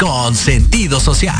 Con sentido social.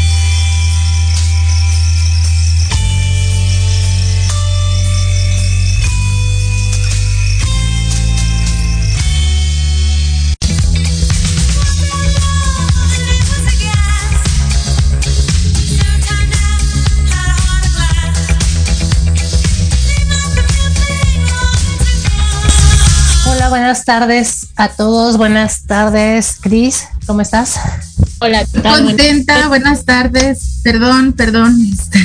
Buenas tardes a todos. Buenas tardes, Cris. ¿Cómo estás? Hola, ¿qué tal? Contenta, buenas tardes. Perdón, perdón.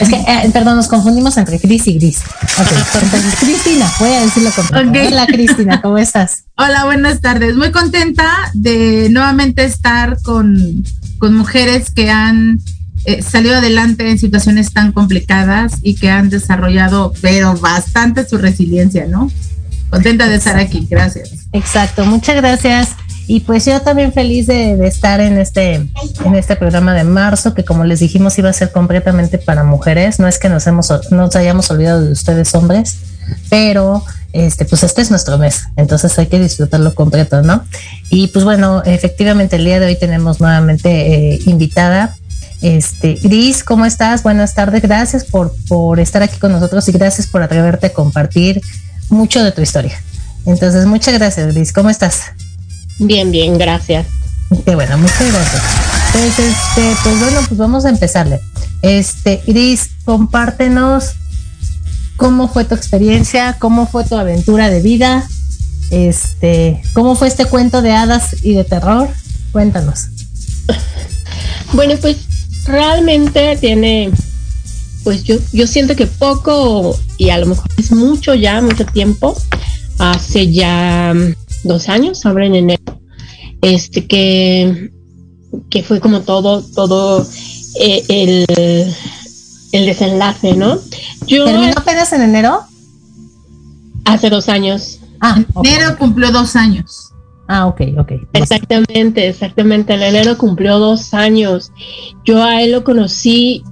Es que, eh, perdón, nos confundimos entre Cris y Gris. Ok, Cristina, voy a decirlo con okay. Hola, Cristina, ¿cómo estás? Hola, buenas tardes. Muy contenta de nuevamente estar con, con mujeres que han eh, salido adelante en situaciones tan complicadas y que han desarrollado, pero bastante su resiliencia, ¿no? Contenta de estar aquí, gracias. Exacto, muchas gracias. Y pues yo también feliz de, estar en este, en este programa de marzo, que como les dijimos iba a ser completamente para mujeres. No es que nos, hemos, nos hayamos olvidado de ustedes hombres, pero este, pues este es nuestro mes, entonces hay que disfrutarlo completo, ¿no? Y pues bueno, efectivamente el día de hoy tenemos nuevamente eh, invitada. Este, Gris, ¿cómo estás? Buenas tardes, gracias por, por estar aquí con nosotros y gracias por atreverte a compartir mucho de tu historia. Entonces, muchas gracias, Gris. ¿Cómo estás? Bien, bien, gracias. Qué bueno, muchas gracias. Pues, este, pues bueno, pues vamos a empezarle. Este, Gris, compártenos cómo fue tu experiencia, cómo fue tu aventura de vida, este, cómo fue este cuento de hadas y de terror. Cuéntanos. Bueno, pues realmente tiene pues yo, yo siento que poco y a lo mejor es mucho ya, mucho tiempo, hace ya dos años, ahora en enero, este que, que fue como todo, todo eh, el, el desenlace, ¿no? Yo, ¿Terminó apenas en enero? Hace dos años. Ah, okay. enero cumplió dos años. Ah, ok, ok. Exactamente, exactamente. En enero cumplió dos años. Yo a él lo conocí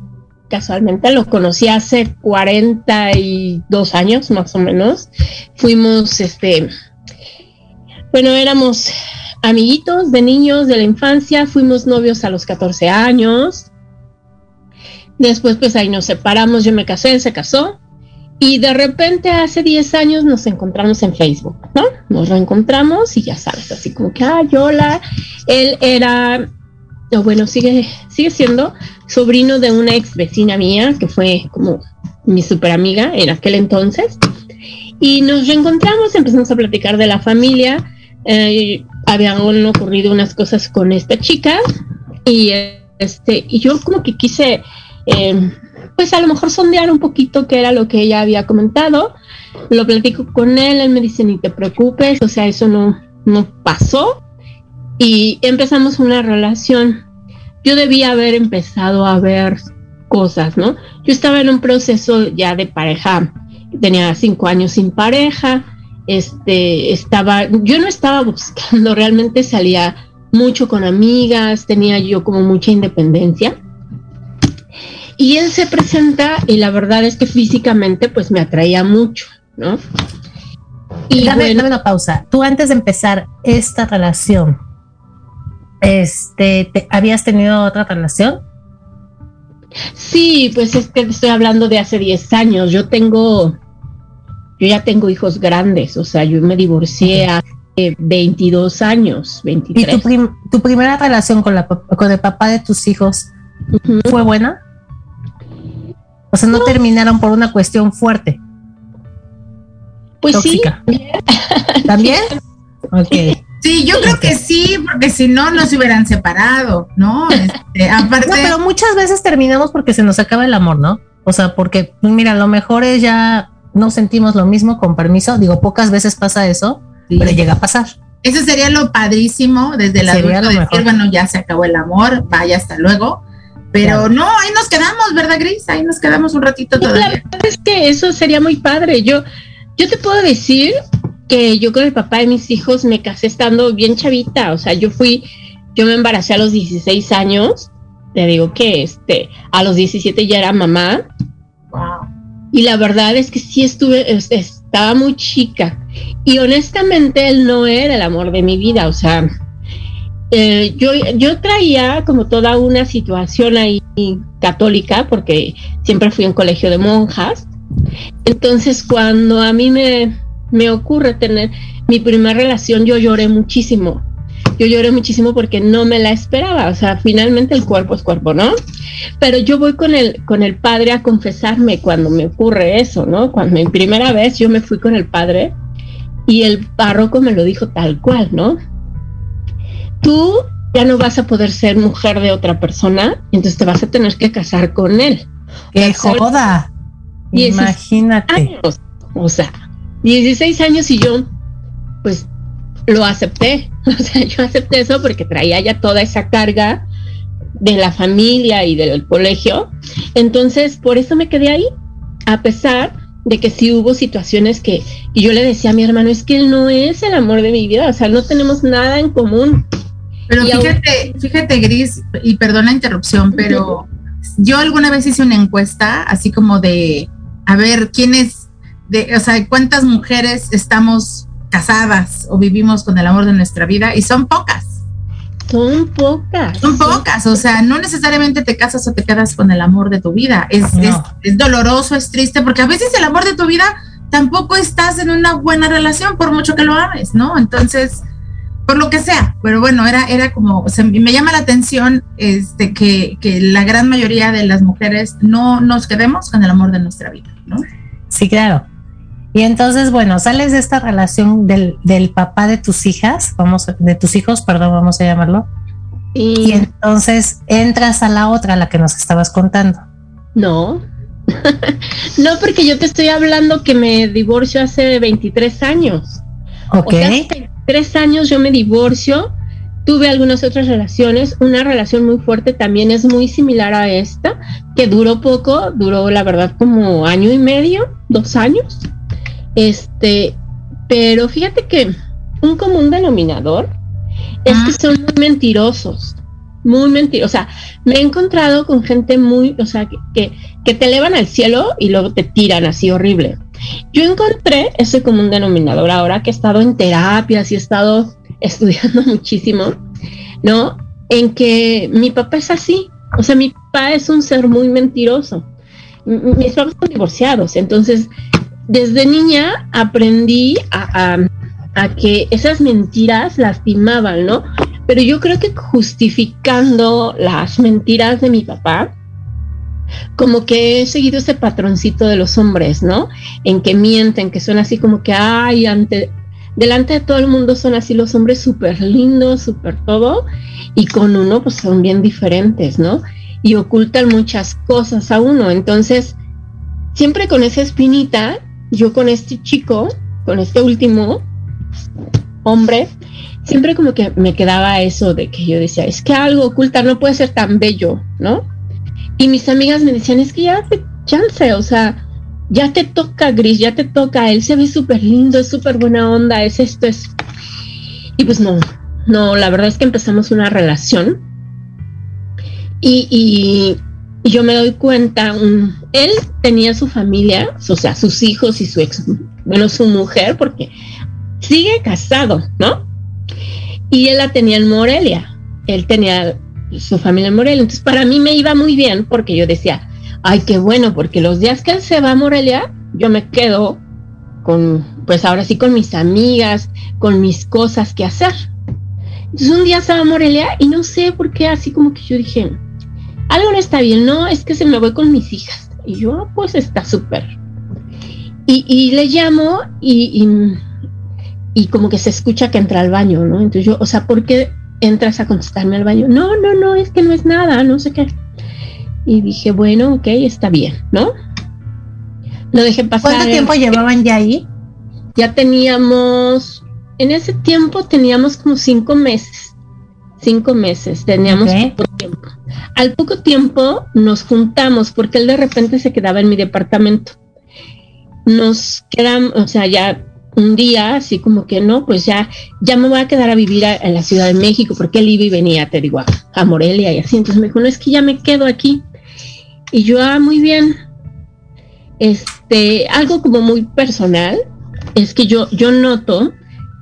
casualmente lo conocí hace 42 años más o menos. Fuimos, este, bueno, éramos amiguitos de niños de la infancia, fuimos novios a los 14 años. Después, pues ahí nos separamos, yo me casé, él se casó. Y de repente hace 10 años nos encontramos en Facebook, ¿no? Nos reencontramos y ya sabes, así como que, ah, hola. Él era bueno, sigue, sigue siendo sobrino de una ex vecina mía, que fue como mi super amiga en aquel entonces. Y nos reencontramos, empezamos a platicar de la familia. Eh, habían ocurrido unas cosas con esta chica y este y yo como que quise eh, pues a lo mejor sondear un poquito qué era lo que ella había comentado lo platico con él él me dice ni te preocupes o sea eso no no pasó y empezamos una relación. Yo debía haber empezado a ver cosas, ¿no? Yo estaba en un proceso ya de pareja, tenía cinco años sin pareja, este, estaba, yo no estaba buscando, realmente salía mucho con amigas, tenía yo como mucha independencia. Y él se presenta y la verdad es que físicamente pues me atraía mucho, ¿no? Y dame, bueno, dame una pausa. Tú antes de empezar esta relación, este, te, ¿habías tenido otra relación? Sí, pues es que estoy hablando de hace 10 años. Yo tengo, yo ya tengo hijos grandes, o sea, yo me divorcié hace 22 años, 23. ¿Y tu, prim tu primera relación con, la, con el papá de tus hijos uh -huh. fue buena? O sea, no, no, terminaron por una cuestión fuerte. Pues tóxica. sí. ¿También? Ok. Sí, yo creo que sí, porque si no, no se hubieran separado, ¿no? Este, aparte. No, pero muchas veces terminamos porque se nos acaba el amor, ¿no? O sea, porque, pues mira, lo mejor es ya no sentimos lo mismo con permiso. Digo, pocas veces pasa eso, pero llega a pasar. Eso sería lo padrísimo desde la sería de decir, bueno, ya se acabó el amor, vaya hasta luego. Pero no, ahí nos quedamos, ¿verdad, Gris? Ahí nos quedamos un ratito todavía. La verdad es que eso sería muy padre. Yo, yo te puedo decir que yo con el papá de mis hijos me casé estando bien chavita. O sea, yo fui, yo me embaracé a los 16 años. Te digo que este, a los 17 ya era mamá. Wow. Y la verdad es que sí estuve, estaba muy chica. Y honestamente él no era el amor de mi vida, o sea, eh, yo, yo traía como toda una situación ahí católica, porque siempre fui en colegio de monjas. Entonces, cuando a mí me, me ocurre tener mi primera relación, yo lloré muchísimo. Yo lloré muchísimo porque no me la esperaba. O sea, finalmente el cuerpo es cuerpo, ¿no? Pero yo voy con el, con el padre a confesarme cuando me ocurre eso, ¿no? Cuando mi primera vez yo me fui con el padre y el párroco me lo dijo tal cual, ¿no? Tú ya no vas a poder ser mujer de otra persona, entonces te vas a tener que casar con él. ¡Qué joda! Imagínate. o sea, 16 años y yo, pues, lo acepté. O sea, yo acepté eso porque traía ya toda esa carga de la familia y del colegio. Entonces, por eso me quedé ahí, a pesar de que sí hubo situaciones que, y yo le decía a mi hermano, es que él no es el amor de mi vida, o sea, no tenemos nada en común. Pero fíjate, fíjate, Gris, y perdona la interrupción, pero yo alguna vez hice una encuesta, así como de, a ver, ¿quiénes, de, o sea, cuántas mujeres estamos casadas o vivimos con el amor de nuestra vida? Y son pocas. Son pocas. Son pocas, o sea, no necesariamente te casas o te quedas con el amor de tu vida. Es, es, doloroso, es triste, porque a veces el amor de tu vida tampoco estás en una buena relación, por mucho que lo ames, ¿no? Entonces, por lo que sea, pero bueno, era, era como, o sea, me llama la atención este, que, que la gran mayoría de las mujeres no nos quedemos con el amor de nuestra vida, ¿no? Sí, claro. Y entonces, bueno, sales de esta relación del, del papá de tus hijas, vamos, de tus hijos, perdón, vamos a llamarlo. Y, entonces entras a la otra, la que nos estabas contando. No, no, porque yo te estoy hablando que me divorcio hace 23 años. Ok. O hace 23 años yo me divorcio, tuve algunas otras relaciones, una relación muy fuerte también es muy similar a esta, que duró poco, duró la verdad como año y medio, dos años. Este, pero fíjate que un común denominador es que son muy mentirosos, muy mentirosos. O sea, me he encontrado con gente muy, o sea, que, que, te elevan al cielo y luego te tiran así horrible. Yo encontré ese común denominador ahora que he estado en terapias y he estado estudiando muchísimo, ¿no? En que mi papá es así. O sea, mi papá es un ser muy mentiroso. mis papás son divorciados, entonces desde niña aprendí a, que esas mentiras lastimaban, ¿no? Pero yo creo que justificando las mentiras de mi papá, como que he seguido ese patroncito de los hombres, ¿no? En que mienten, que son así como que, ay, ante, delante de todo el mundo son así los hombres súper lindos, súper todo, y con uno pues son bien diferentes, ¿no? Y ocultan muchas cosas a uno. Entonces, siempre con esa espinita yo con este chico, con este último hombre, siempre como que me quedaba eso de que yo decía, es que algo oculta no puede ser tan bello, ¿no? Y mis amigas me decían, es que ya te chance, o sea, ya te toca Gris, ya te toca, él se ve súper lindo, es súper buena onda, es esto, es... Y pues no, no, la verdad es que empezamos una relación y, y y yo me doy cuenta, él tenía su familia, o sea, sus hijos y su ex, bueno, su mujer, porque sigue casado, ¿no? Y él la tenía en Morelia, él tenía su familia en Morelia, entonces para mí me iba muy bien porque yo decía, ay, qué bueno, porque los días que él se va a Morelia, yo me quedo con, pues ahora sí, con mis amigas, con mis cosas que hacer. Entonces un día estaba a Morelia y no sé por qué, así como que yo dije, algo no está bien, no, es que se me voy con mis hijas. Y yo, pues está súper. Y, le llamo y, y, como que se escucha que entra al baño, ¿no? Entonces yo, o sea, ¿por qué entras a contestarme al baño? No, no, no, es que no es nada, no sé qué. Y dije, bueno, ok, está bien, ¿no? lo dejé pasar. ¿Cuánto tiempo llevaban ya ahí? Ya teníamos, en ese tiempo teníamos como cinco meses, cinco meses, teníamos poco tiempo. Al poco tiempo nos juntamos porque él de repente se quedaba en mi departamento. Nos quedamos, o sea, ya un día, así como que no, pues ya, ya me voy a quedar a vivir en la Ciudad de México, porque él iba y venía, te digo, a, Morelia y así. Entonces me dijo, no, es que ya me quedo aquí. Y yo, ah, muy bien. Este, algo como muy personal, es que yo, yo noto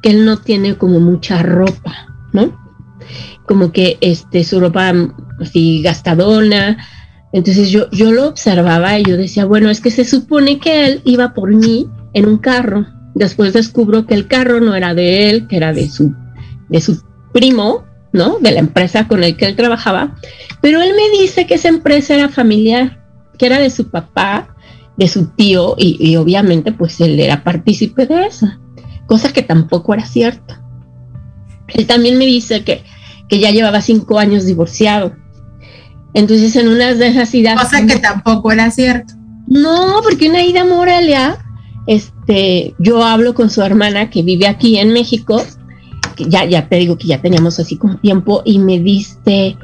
que él no tiene como mucha ropa, ¿no? Como que este, su ropa así gastadona. Entonces yo, yo lo observaba y yo decía, bueno, es que se supone que él iba por mí en un carro Después descubro que el carro no era de él, que era de su, de su primo, ¿no? De la empresa con el que él trabajaba. Pero él me dice que esa empresa era familiar, que era de su papá, de su tío, y, obviamente pues él era partícipe de eso, cosa que tampoco era cierto. Él también me dice que, que ya llevaba cinco años divorciado. Entonces en unas de esas idas... Cosa que tampoco era cierto. No, porque una ida a Morelia este, yo hablo con su hermana que vive aquí en México, que ya, ya te digo que ya teníamos así como tiempo, y me dice,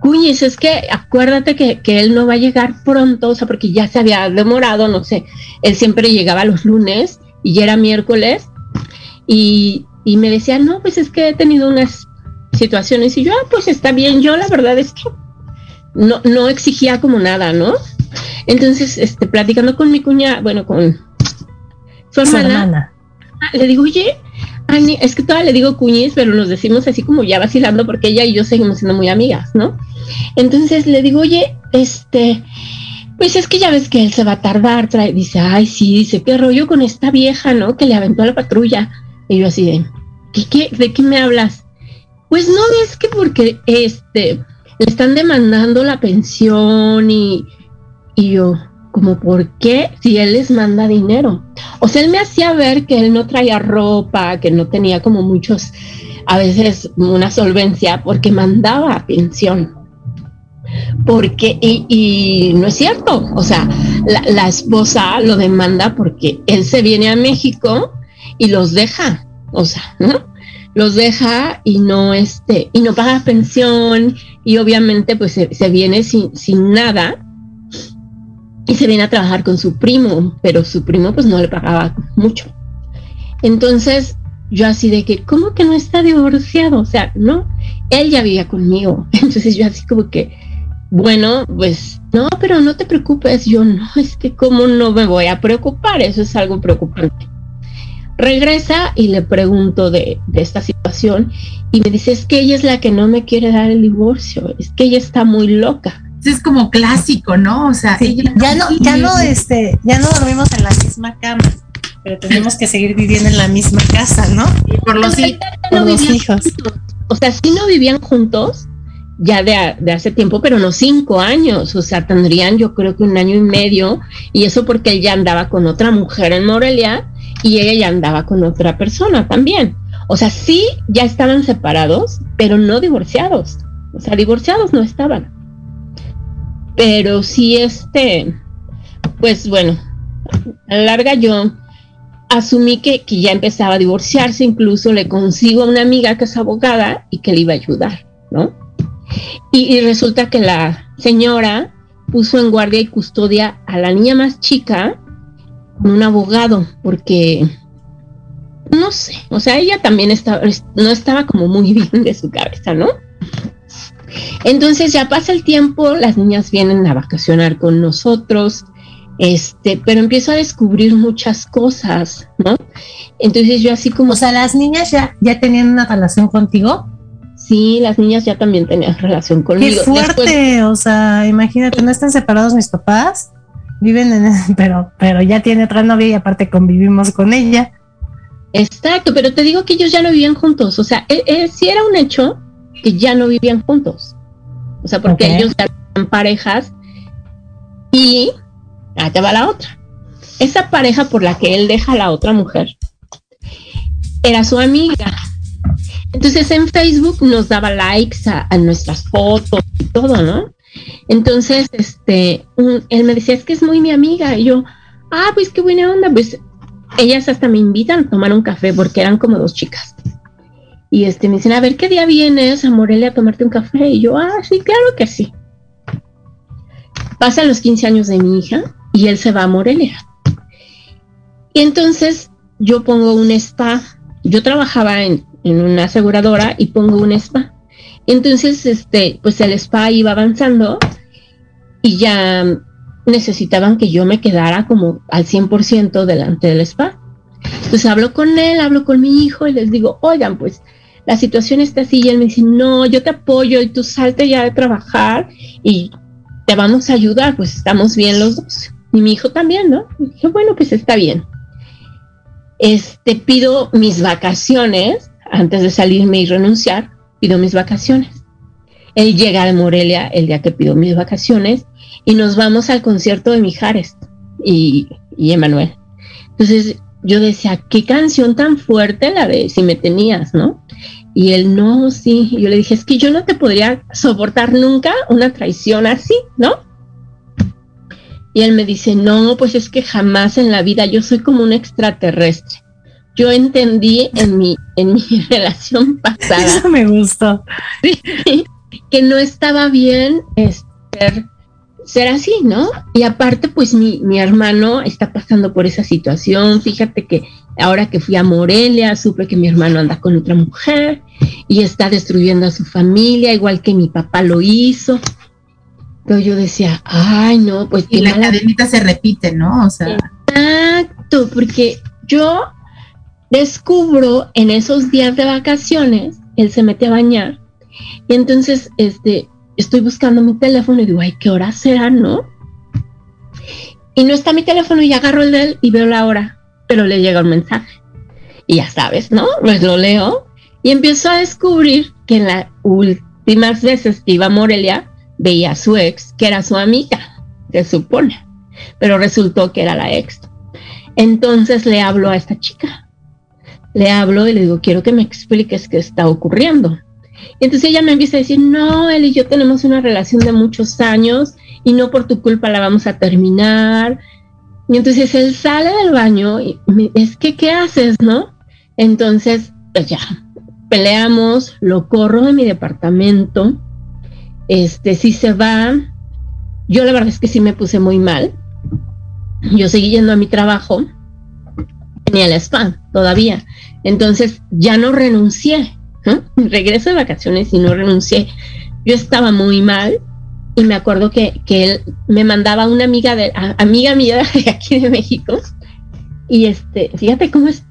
Cuñis, es que acuérdate que, que, él no va a llegar pronto, o sea, porque ya se había demorado, no sé, él siempre llegaba los lunes y ya era miércoles, y, y me decía, no, pues es que he tenido unas situaciones, y yo, ah, pues está bien, yo la verdad es que no, no exigía como nada, ¿no? Entonces, este, platicando con mi cuña, bueno, con su hermana, le digo, oye, Ani, es que todavía le digo cuñiz, pero nos decimos así como ya vacilando porque ella y yo seguimos siendo muy amigas, ¿no? Entonces le digo, oye, este, pues es que ya ves que él se va a tardar, trae, dice, ay, sí, dice, qué rollo con esta vieja, ¿no? Que le aventó a la patrulla. Y yo así de, ¿qué, qué, de qué me hablas? Pues no, es que porque, este, le están demandando la pensión y, y yo, como por qué si él les manda dinero. O sea, él me hacía ver que él no traía ropa, que no tenía como muchos, a veces una solvencia, porque mandaba pensión. Porque, y, no es cierto, o sea, la, esposa lo demanda porque él se viene a México y los deja, o sea, ¿no? Los deja y no, este, y no paga pensión y obviamente pues se, viene sin, sin nada y se viene a trabajar con su primo, pero su primo pues no le pagaba mucho. Entonces yo así de que, ¿cómo que no está divorciado? O sea, no, él ya vivía conmigo. Entonces yo así como que, bueno, pues no, pero no te preocupes. Yo no, es que cómo no me voy a preocupar, eso es algo preocupante. Regresa y le pregunto de, de esta situación y me dice, es que ella es la que no me quiere dar el divorcio, es que ella está muy loca es como clásico, ¿no? O sea, ya no, ya no, este, ya no dormimos en la misma cama, pero tenemos que seguir viviendo en la misma casa, ¿no? Y por los, hijos. O sea, sí no vivían juntos ya de, de, hace tiempo, pero no cinco años, o sea, tendrían yo creo que un año y medio, y eso porque él ya andaba con otra mujer en Morelia y ella ya andaba con otra persona también. O sea, sí ya estaban separados, pero no divorciados. O sea, divorciados no estaban. Pero sí, este, pues bueno, a la larga yo asumí que, que, ya empezaba a divorciarse, incluso le consigo a una amiga que es abogada y que le iba a ayudar, ¿no? Y, resulta que la señora puso en guardia y custodia a la niña más chica con un abogado, porque no sé, o sea, ella también estaba, no estaba como muy bien de su cabeza, ¿no? Entonces ya pasa el tiempo, las niñas vienen a vacacionar con nosotros, este, pero empiezo a descubrir muchas cosas, ¿no? Entonces yo así como... O sea, las niñas ya, ya tenían una relación contigo. Sí, las niñas ya también tenían relación conmigo. Qué fuerte, o sea, imagínate, no están separados mis papás, viven en, pero, pero ya tiene otra novia y aparte convivimos con ella. Exacto, pero te digo que ellos ya no vivían juntos, o sea, e, e, si era un hecho, que ya no vivían juntos. O sea, porque ellos eran parejas y allá va la otra. Esa pareja por la que él deja a la otra mujer era su amiga. Entonces en Facebook nos daba likes a, nuestras fotos y todo, ¿no? Entonces, este, él me decía, es que es muy mi amiga. Y yo, ah, pues qué buena onda, pues ellas hasta me invitan a tomar un café porque eran como dos chicas. Y este, me dicen, a ver, ¿qué día vienes a Morelia a tomarte un café? Y yo, ah, sí, claro que sí. Pasan los 15 años de mi hija y él se va a Morelia. Y entonces yo pongo un spa. Yo trabajaba en, en una aseguradora y pongo un spa. Entonces, este, pues el spa iba avanzando y ya necesitaban que yo me quedara como al 100% delante del spa. Entonces hablo con él, hablo con mi hijo y les digo, oigan, pues la situación está así y él me dice, no, yo te apoyo y tú salte ya de trabajar y te vamos a ayudar, pues estamos bien los dos. Y mi hijo también, ¿no? Y dije, bueno, pues está bien. Este, pido mis vacaciones antes de salirme y renunciar, pido mis vacaciones. Él llega de Morelia el día que pido mis vacaciones y nos vamos al concierto de Mijares y, y Emanuel. Entonces yo decía, qué canción tan fuerte la de Si me tenías, ¿no? Y él, no, sí. yo le dije, es que yo no te podría soportar nunca una traición así, ¿no? Y él me dice, no, pues es que jamás en la vida yo soy como un extraterrestre. Yo entendí en mi, en mi relación pasada. Eso me gustó. que no estaba bien ser, ser así, ¿no? Y aparte, pues mi, mi hermano está pasando por esa situación. Fíjate que ahora que fui a Morelia, supe que mi hermano anda con otra mujer y está destruyendo a su familia, igual que mi papá lo hizo. Pero yo decía, ay, no, pues... Y la cadenita se repite, ¿no? O sea... Exacto, porque yo descubro en esos días de vacaciones, él se mete a bañar, y entonces, este, estoy buscando mi teléfono y digo, ay, ¿qué hora será, no? Y no está mi teléfono y agarro el de él y veo la hora, pero le llega un mensaje. Y ya sabes, ¿no? Pues lo leo y empiezo a descubrir que en las últimas veces que iba a Morelia, veía a su ex, que era su amiga, se supone, pero resultó que era la ex. Entonces le hablo a esta chica, le hablo y le digo, quiero que me expliques qué está ocurriendo. Y entonces ella me empieza a decir, no, él y yo tenemos una relación de muchos años y no por tu culpa la vamos a terminar. Y entonces él sale del baño y me, es que, ¿qué haces, no? Entonces, pues ya, peleamos, lo corro de mi departamento, este, si se va, yo la verdad es que sí me puse muy mal, yo seguí yendo a mi trabajo, tenía la spa todavía, entonces ya no renuncié, regreso de vacaciones y no renuncié, yo estaba muy mal y me acuerdo que, que él me mandaba una amiga de, amiga mía de aquí de México y este, fíjate cómo es,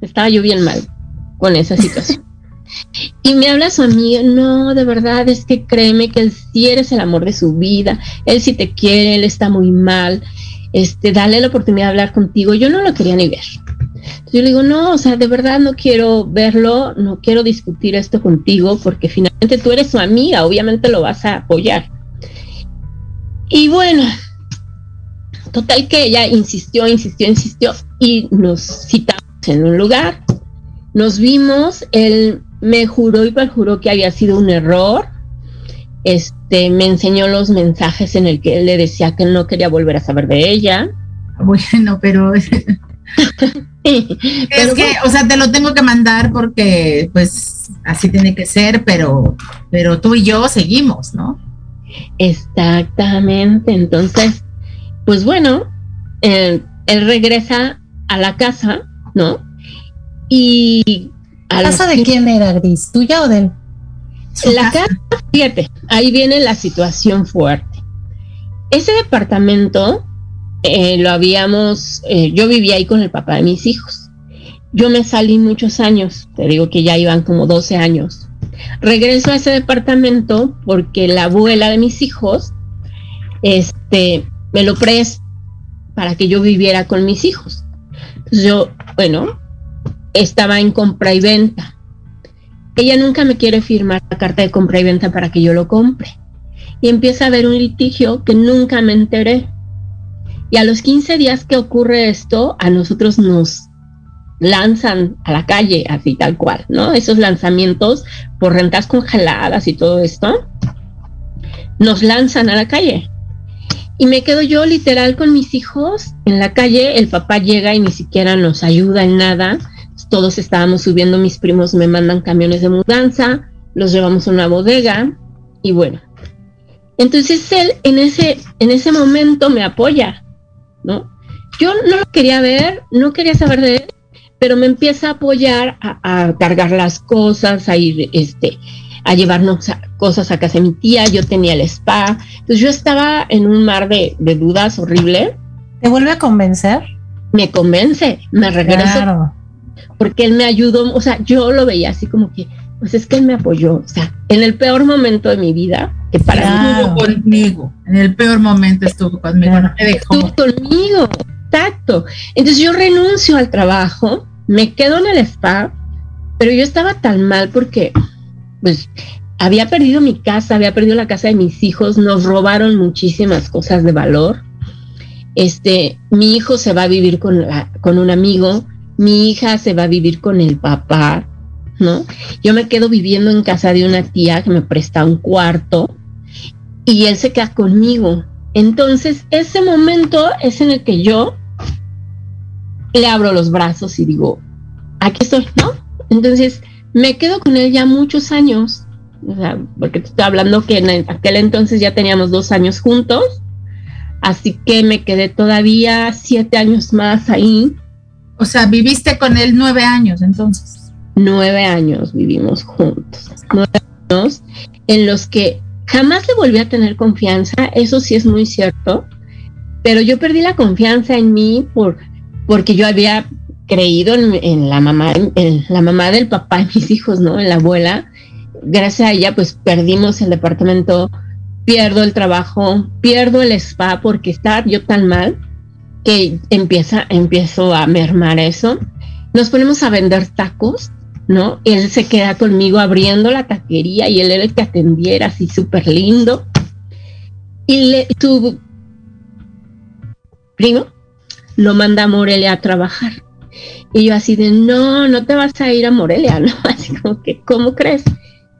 estaba yo bien mal con esa situación. Y me habla su amigo, no, de verdad, es que créeme que él sí eres el amor de su vida, él sí te quiere, él está muy mal, este, dale la oportunidad de hablar contigo. Yo no lo quería ni ver. Yo le digo, no, o sea, de verdad no quiero verlo, no quiero discutir esto contigo, porque finalmente tú eres su amiga, obviamente lo vas a apoyar. Y bueno, total que ella insistió, insistió, insistió, y nos citamos en un lugar. Nos vimos, él me juró y perjuró que había sido un error. Este, me enseñó los mensajes en el que él le decía que no quería volver a saber de ella. Bueno, pero es que, o sea, te lo tengo que mandar porque, pues, así tiene que ser, pero, pero tú y yo seguimos, ¿no? Exactamente. Entonces, pues bueno, él regresa a la casa, ¿no? Y ¿La casa de quién era, Gris? ¿Tuya o de él? La casa, fíjate, ahí viene la situación fuerte. Ese departamento eh, lo habíamos, eh, yo vivía ahí con el papá de mis hijos. Yo me salí muchos años, te digo que ya iban como 12 años. Regreso a ese departamento porque la abuela de mis hijos, este, me lo prestó para que yo viviera con mis hijos. Yo, bueno, estaba en compra y venta. Ella nunca me quiere firmar la carta de compra y venta para que yo lo compre. Y empieza a haber un litigio que nunca me enteré. Y a los 15 días que ocurre esto, a nosotros nos lanzan a la calle, así tal cual, ¿no? Esos lanzamientos por rentas congeladas y todo esto, nos lanzan a la calle. Y me quedo yo literal con mis hijos en la calle, el papá llega y ni siquiera nos ayuda en nada, todos estábamos subiendo, mis primos me mandan camiones de mudanza, los llevamos a una bodega y bueno. Entonces él en ese, en ese momento me apoya, ¿no? Yo no lo quería ver, no quería saber de él, pero me empieza a apoyar a, cargar las cosas, a ir este, a llevarnos cosas a casa de mi tía, yo tenía el spa, entonces yo estaba en un mar de, dudas horrible. ¿Te vuelve a convencer? Me convence, me regreso. Porque él me ayudó, o sea, yo lo veía así como que, pues es que él me apoyó, o sea, en el peor momento de mi vida, que para mí estuvo conmigo, en el peor momento estuvo conmigo, Estuvo conmigo, exacto. Entonces yo renuncio al trabajo, me quedo en el spa, pero yo estaba tan mal porque, pues, había perdido mi casa, había perdido la casa de mis hijos, nos robaron muchísimas cosas de valor. Este, mi hijo se va a vivir con, con un amigo, mi hija se va a vivir con el papá, ¿no? Yo me quedo viviendo en casa de una tía que me presta un cuarto y él se queda conmigo. Entonces, ese momento es en el que yo le abro los brazos y digo, aquí estoy, ¿no? Entonces, me quedo con él ya muchos años, o sea, porque te estoy hablando que en aquel entonces ya teníamos dos años juntos, así que me quedé todavía siete años más ahí o sea, viviste con él nueve años entonces. Nueve años vivimos juntos. Nueve años en los que jamás le volví a tener confianza, eso sí es muy cierto, pero yo perdí la confianza en mí por, porque yo había creído en, la mamá, en la mamá del papá de mis hijos, ¿no? En la abuela. Gracias a ella, pues perdimos el departamento, pierdo el trabajo, pierdo el spa porque estaba yo tan mal que empieza, empiezo a mermar eso. Nos ponemos a vender tacos, ¿no? Él se queda conmigo abriendo la taquería y él era el que atendiera así súper lindo. Y le, tu primo lo manda a Morelia a trabajar. Y yo así de, no, no te vas a ir a Morelia, ¿no? Así como que, ¿cómo crees?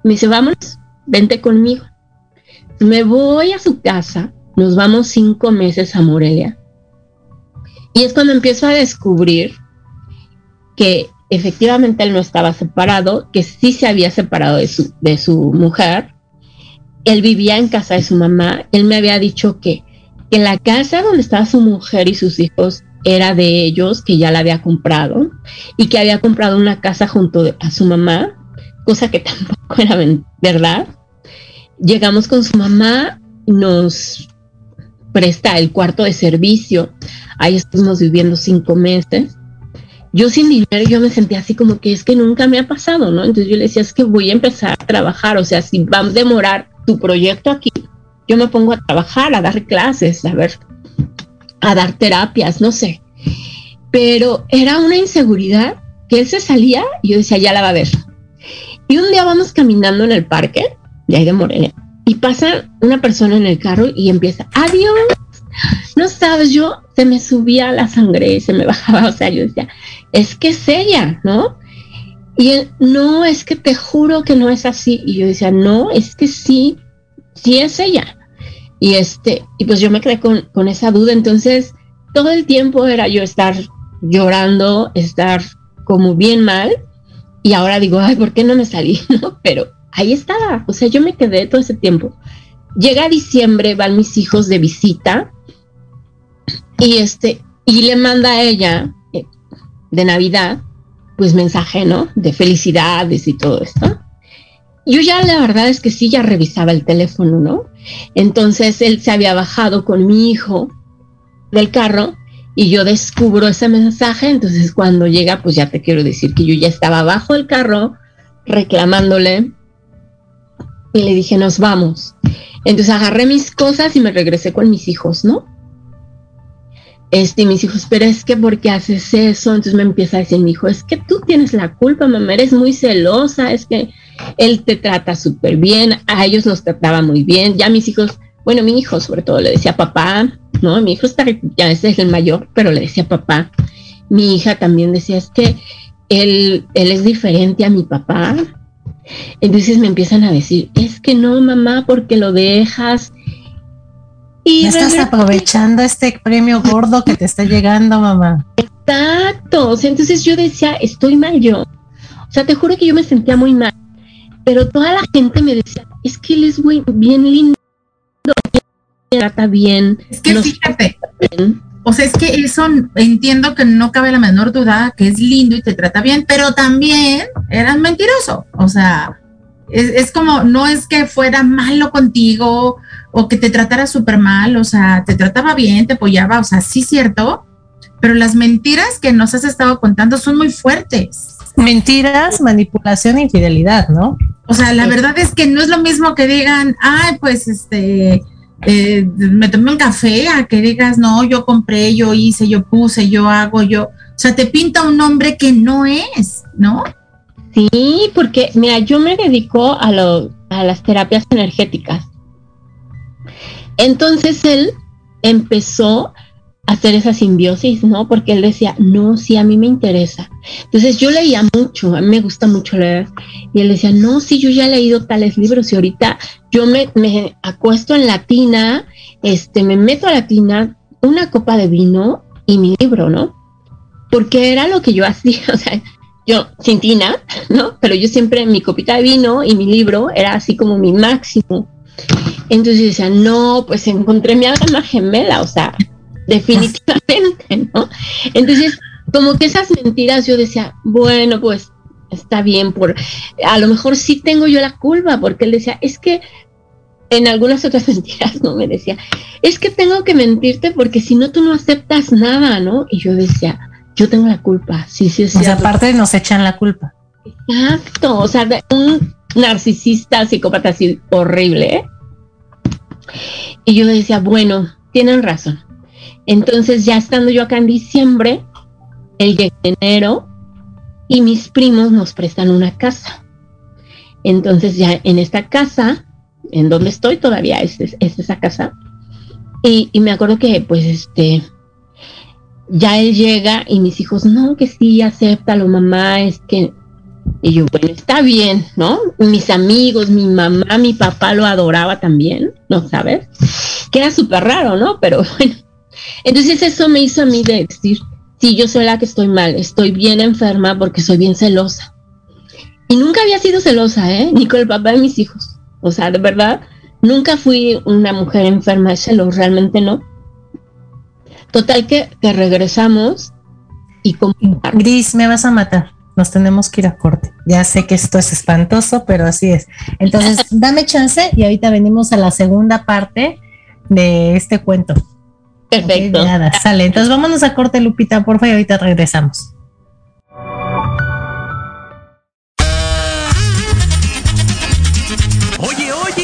Me dice, vámonos, vente conmigo. Me voy a su casa, nos vamos cinco meses a Morelia y es cuando empiezo a descubrir que efectivamente él no estaba separado, que sí se había separado de su, de su mujer. Él vivía en casa de su mamá. Él me había dicho que, que la casa donde estaba su mujer y sus hijos era de ellos, que ya la había comprado y que había comprado una casa junto a su mamá, cosa que tampoco era verdad. Llegamos con su mamá, nos presta el cuarto de servicio. Ahí estuvimos viviendo cinco meses. Yo sin dinero, yo me sentía así como que es que nunca me ha pasado, ¿no? Entonces yo le decía, es que voy a empezar a trabajar, o sea, si va a demorar tu proyecto aquí, yo me pongo a trabajar, a dar clases, a ver, a dar terapias, no sé. Pero era una inseguridad que él se salía y yo decía, ya la va a ver. Y un día vamos caminando en el parque, de ahí de Morelia, y pasa una persona en el carro y empieza, adiós. No sabes, yo se me subía la sangre y se me bajaba, o sea, yo decía, es que es ella, ¿no? Y no, es que te juro que no es así. Y yo decía, no, es que sí, sí es ella. Y este, y pues yo me quedé con, con esa duda. Entonces, todo el tiempo era yo estar llorando, estar como bien mal. Y ahora digo, ay, ¿por qué no me salí? ¿No? Pero ahí estaba, o sea, yo me quedé todo ese tiempo. Llega diciembre, van mis hijos de visita y este, y le manda a ella de Navidad, pues mensaje, ¿no? De felicidades y todo esto. Yo ya la verdad es que sí, ya revisaba el teléfono, ¿no? Entonces él se había bajado con mi hijo del carro y yo descubro ese mensaje, entonces cuando llega, pues ya te quiero decir que yo ya estaba abajo del carro reclamándole y le dije, nos vamos. Entonces agarré mis cosas y me regresé con mis hijos, ¿no? Este, mis hijos, pero es que ¿por qué haces eso? Entonces me empieza a decir mi hijo, es que tú tienes la culpa, mamá, eres muy celosa, es que él te trata súper bien, a ellos los trataba muy bien, ya mis hijos, bueno, mi hijo sobre todo le decía papá, ¿no? Mi hijo está, ya ese es el mayor, pero le decía papá. Mi hija también decía, es que él, él es diferente a mi papá, entonces me empiezan a decir, es que no, mamá, porque lo dejas. Y estás aprovechando este premio gordo que te está llegando, mamá. Exacto. O sea, entonces yo decía, estoy mal yo. O sea, te juro que yo me sentía muy mal. Pero toda la gente me decía, es que él es bien lindo, trata bien. Es que fíjate. O sea, es que eso entiendo que no cabe la menor duda que es lindo y te trata bien, pero también eran mentiroso. O sea, es, como, no es que fuera malo contigo o que te tratara súper mal, o sea, te trataba bien, te apoyaba, o sea, sí cierto, pero las mentiras que nos has estado contando son muy fuertes. Mentiras, manipulación e infidelidad, ¿no? O sea, la verdad es que no es lo mismo que digan, ay, pues este, eh, me tomé un café, a que digas, no, yo compré, yo hice, yo puse, yo hago, yo. O sea, te pinta un nombre que no es, ¿no? Sí, porque mira, yo me dedico a, lo, a las terapias energéticas. Entonces él empezó a hacer esa simbiosis, ¿no? Porque él decía, no, sí, a mí me interesa. Entonces yo leía mucho, a mí me gusta mucho leer. Y él decía, no, sí, yo ya he leído tales libros y ahorita yo me, me acuesto en la tina, este, me meto a la tina, una copa de vino y mi libro, ¿no? Porque era lo que yo hacía, o sea, yo sin tina, ¿no? Pero yo siempre mi copita de vino y mi libro era así como mi máximo. Entonces yo decía, no, pues encontré mi alma gemela, o sea, definitivamente, ¿no? Entonces, como que esas mentiras yo decía, bueno, pues está bien, por a lo mejor sí tengo yo la culpa, porque él decía, es que en algunas otras mentiras, ¿no? Me decía, es que tengo que mentirte porque si no tú no aceptas nada, ¿no? Y yo decía, yo tengo la culpa, sí, sí, sí. O sea, aparte nos echan la culpa. Exacto, o sea, un narcisista, psicópata así horrible. ¿eh? Y yo decía, bueno, tienen razón. Entonces, ya estando yo acá en diciembre, el de enero, y mis primos nos prestan una casa. Entonces, ya en esta casa, en donde estoy todavía, es, es, esa casa. Y, y, me acuerdo que, pues, este, ya él llega y mis hijos, no, que sí, acéptalo, mamá, es que... Y yo, bueno, está bien, ¿no? Mis amigos, mi mamá, mi papá lo adoraba también, ¿no sabes? Que era súper raro, ¿no? Pero bueno. Entonces eso me hizo a mí de decir, sí, yo soy la que estoy mal, estoy bien enferma porque soy bien celosa. Y nunca había sido celosa, ¿eh? Ni con el papá de mis hijos. O sea, de verdad, nunca fui una mujer enferma de celos, realmente no Total que, regresamos y como... Gris, me vas a matar. Nos tenemos que ir a corte. Ya sé que esto es espantoso, pero así es. Entonces, dame chance y ahorita venimos a la segunda parte de este cuento. Perfecto. nada, sale. Entonces, vámonos a corte, Lupita, por favor, y ahorita regresamos.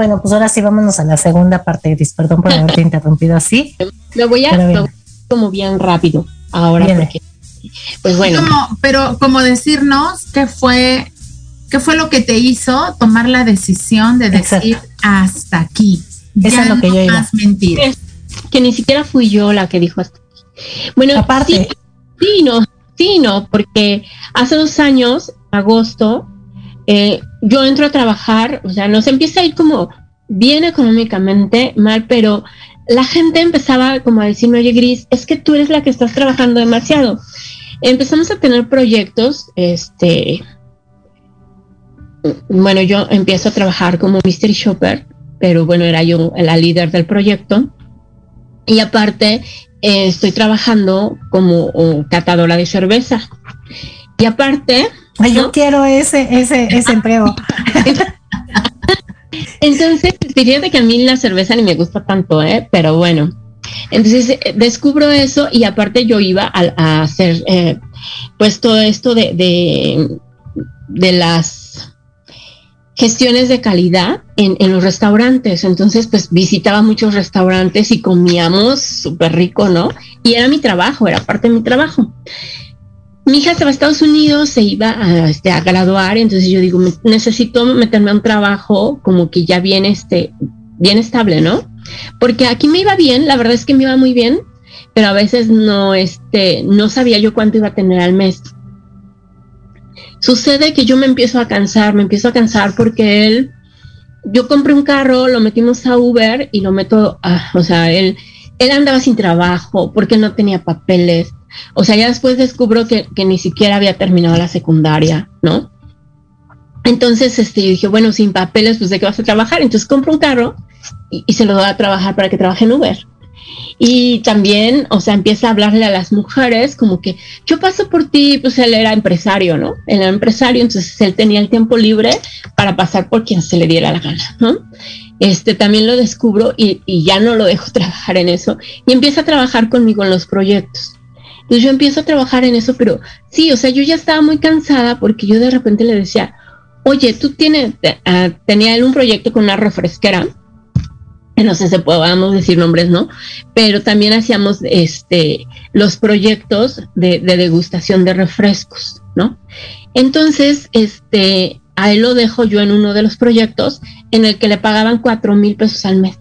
Bueno, pues ahora sí vámonos a la segunda parte, Gris. Perdón por haberte interrumpido así. Lo voy a lo, como bien rápido ahora porque, pues bueno. Como, pero como decirnos qué fue qué fue lo que te hizo tomar la decisión de decir hasta aquí. Eso ya es lo que yo iba. mentir. Que ni siquiera fui yo la que dijo hasta aquí. Bueno, aparte. Sí, sí, no, sí, no, porque hace dos años, agosto, eh, yo entro a trabajar, o sea, nos empieza a ir como bien económicamente mal, pero la gente empezaba como a decirme, oye Gris, es que tú eres la que estás trabajando demasiado. Empezamos a tener proyectos, este, bueno, yo empiezo a trabajar como mystery shopper, pero bueno, era yo la líder del proyecto. Y aparte, eh, estoy trabajando como catadora de cerveza. Y aparte, yo quiero ese, ese, ese empleo. Entonces, fíjate que a mí la cerveza ni me gusta tanto, ¿eh? Pero bueno. Entonces eh, descubro eso y aparte yo iba a, hacer eh, pues todo esto de, de, de, las gestiones de calidad en, en, los restaurantes. Entonces pues visitaba muchos restaurantes y comíamos súper rico, ¿no? Y era mi trabajo, era parte de mi trabajo mi hija se va a Estados Unidos, se iba a, este, a graduar, entonces yo digo, necesito meterme a un trabajo como que ya bien, este, bien estable, ¿no? Porque aquí me iba bien, la verdad es que me iba muy bien, pero a veces no, este, no sabía yo cuánto iba a tener al mes. Sucede que yo me empiezo a cansar, me empiezo a cansar porque él, yo compré un carro, lo metimos a Uber y lo meto, o sea, él, él andaba sin trabajo porque no tenía papeles o sea, ya después descubro que, ni siquiera había terminado la secundaria, ¿no? Entonces, este, yo dije, bueno, sin papeles, pues de qué vas a trabajar. Entonces compro un carro y, se lo doy a trabajar para que trabaje en Uber. Y también, o sea, empieza a hablarle a las mujeres como que yo paso por ti, pues él era empresario, ¿no? Él era empresario, entonces él tenía el tiempo libre para pasar por quien se le diera la gana, ¿no? Este, también lo descubro y, y ya no lo dejo trabajar en eso y empieza a trabajar conmigo en los proyectos. Entonces yo empiezo a trabajar en eso, pero sí, o sea, yo ya estaba muy cansada porque yo de repente le decía, oye, tú tienes, uh, tenía él un proyecto con una refresquera, no sé si podamos decir nombres, ¿no? Pero también hacíamos este, los proyectos de, de, degustación de refrescos, ¿no? Entonces, este, a él lo dejo yo en uno de los proyectos en el que le pagaban cuatro mil pesos al mes.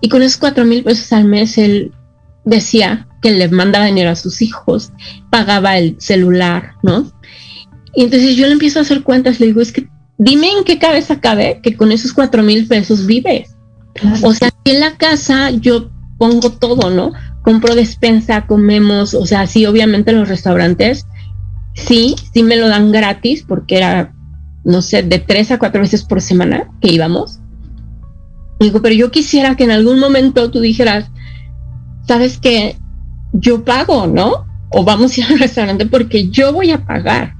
Y con esos cuatro mil pesos al mes él decía que le mandaba dinero a sus hijos, pagaba el celular, ¿no? Y entonces yo le empiezo a hacer cuentas, le digo, es que dime en qué cabeza cabe que con esos cuatro mil pesos vives. O sea, en la casa yo pongo todo, ¿no? Compro despensa, comemos, o sea, sí, obviamente en los restaurantes, sí, sí me lo dan gratis porque era, no sé, de tres a cuatro veces por semana que íbamos. Digo, pero yo quisiera que en algún momento tú dijeras, sabes que yo pago, ¿no? O vamos a ir al restaurante porque yo voy a pagar.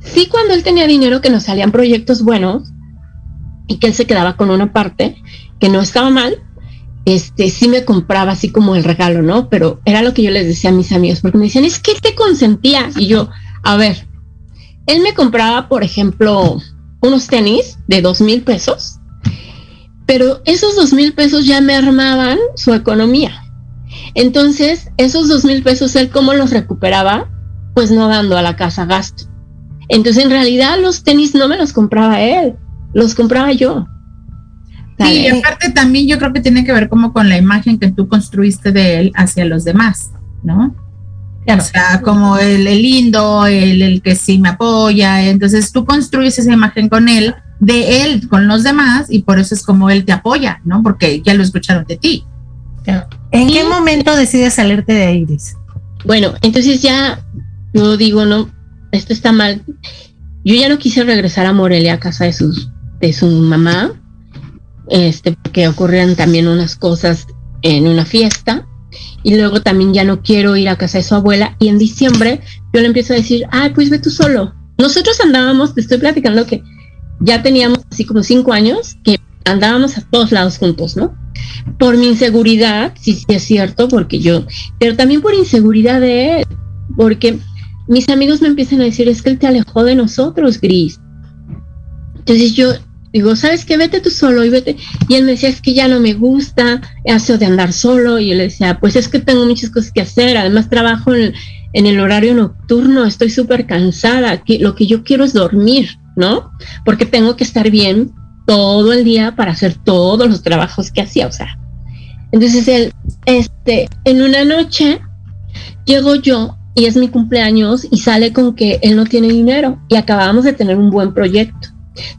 Sí, cuando él tenía dinero que nos salían proyectos buenos y que él se quedaba con una parte que no estaba mal, este sí me compraba así como el regalo, ¿no? Pero era lo que yo les decía a mis amigos, porque me decían, es que te consentía. Y yo, a ver, él me compraba, por ejemplo, unos tenis de dos mil pesos, pero esos dos mil pesos ya me armaban su economía. Entonces, esos dos mil pesos, ¿él cómo los recuperaba? Pues no dando a la casa gasto. Entonces, en realidad, los tenis no me los compraba él, los compraba yo. Sí, y aparte también yo creo que tiene que ver como con la imagen que tú construiste de él hacia los demás, ¿no? O sea, como el, lindo, el, el, que sí me apoya. Entonces tú construyes esa imagen con él, de él con los demás, y por eso es como él te apoya, ¿no? Porque ya lo escucharon de ti. ¿En qué momento decides salirte de Iris? Bueno, entonces ya yo digo, no, esto está mal. Yo ya no quise regresar a Morelia a casa de, sus, de su mamá, este, porque ocurrieron también unas cosas en una fiesta. Y luego también ya no quiero ir a casa de su abuela. Y en diciembre yo le empiezo a decir, ay, pues ve tú solo. Nosotros andábamos, te estoy platicando que ya teníamos así como cinco años que andábamos a todos lados juntos, ¿no? Por mi inseguridad, sí, sí es cierto, porque yo, pero también por inseguridad de él, porque mis amigos me empiezan a decir, es que él te alejó de nosotros, Gris. Entonces yo digo, ¿sabes qué? Vete tú solo y vete. Y él me decía, es que ya no me gusta, hace de andar solo. Y yo le decía, pues es que tengo muchas cosas que hacer, además trabajo en, el horario nocturno, estoy súper cansada, lo que yo quiero es dormir, ¿no? Porque tengo que estar bien todo el día para hacer todos los trabajos que hacía, o sea. Entonces él, este, en una noche llego yo y es mi cumpleaños y sale con que él no tiene dinero y acabamos de tener un buen proyecto.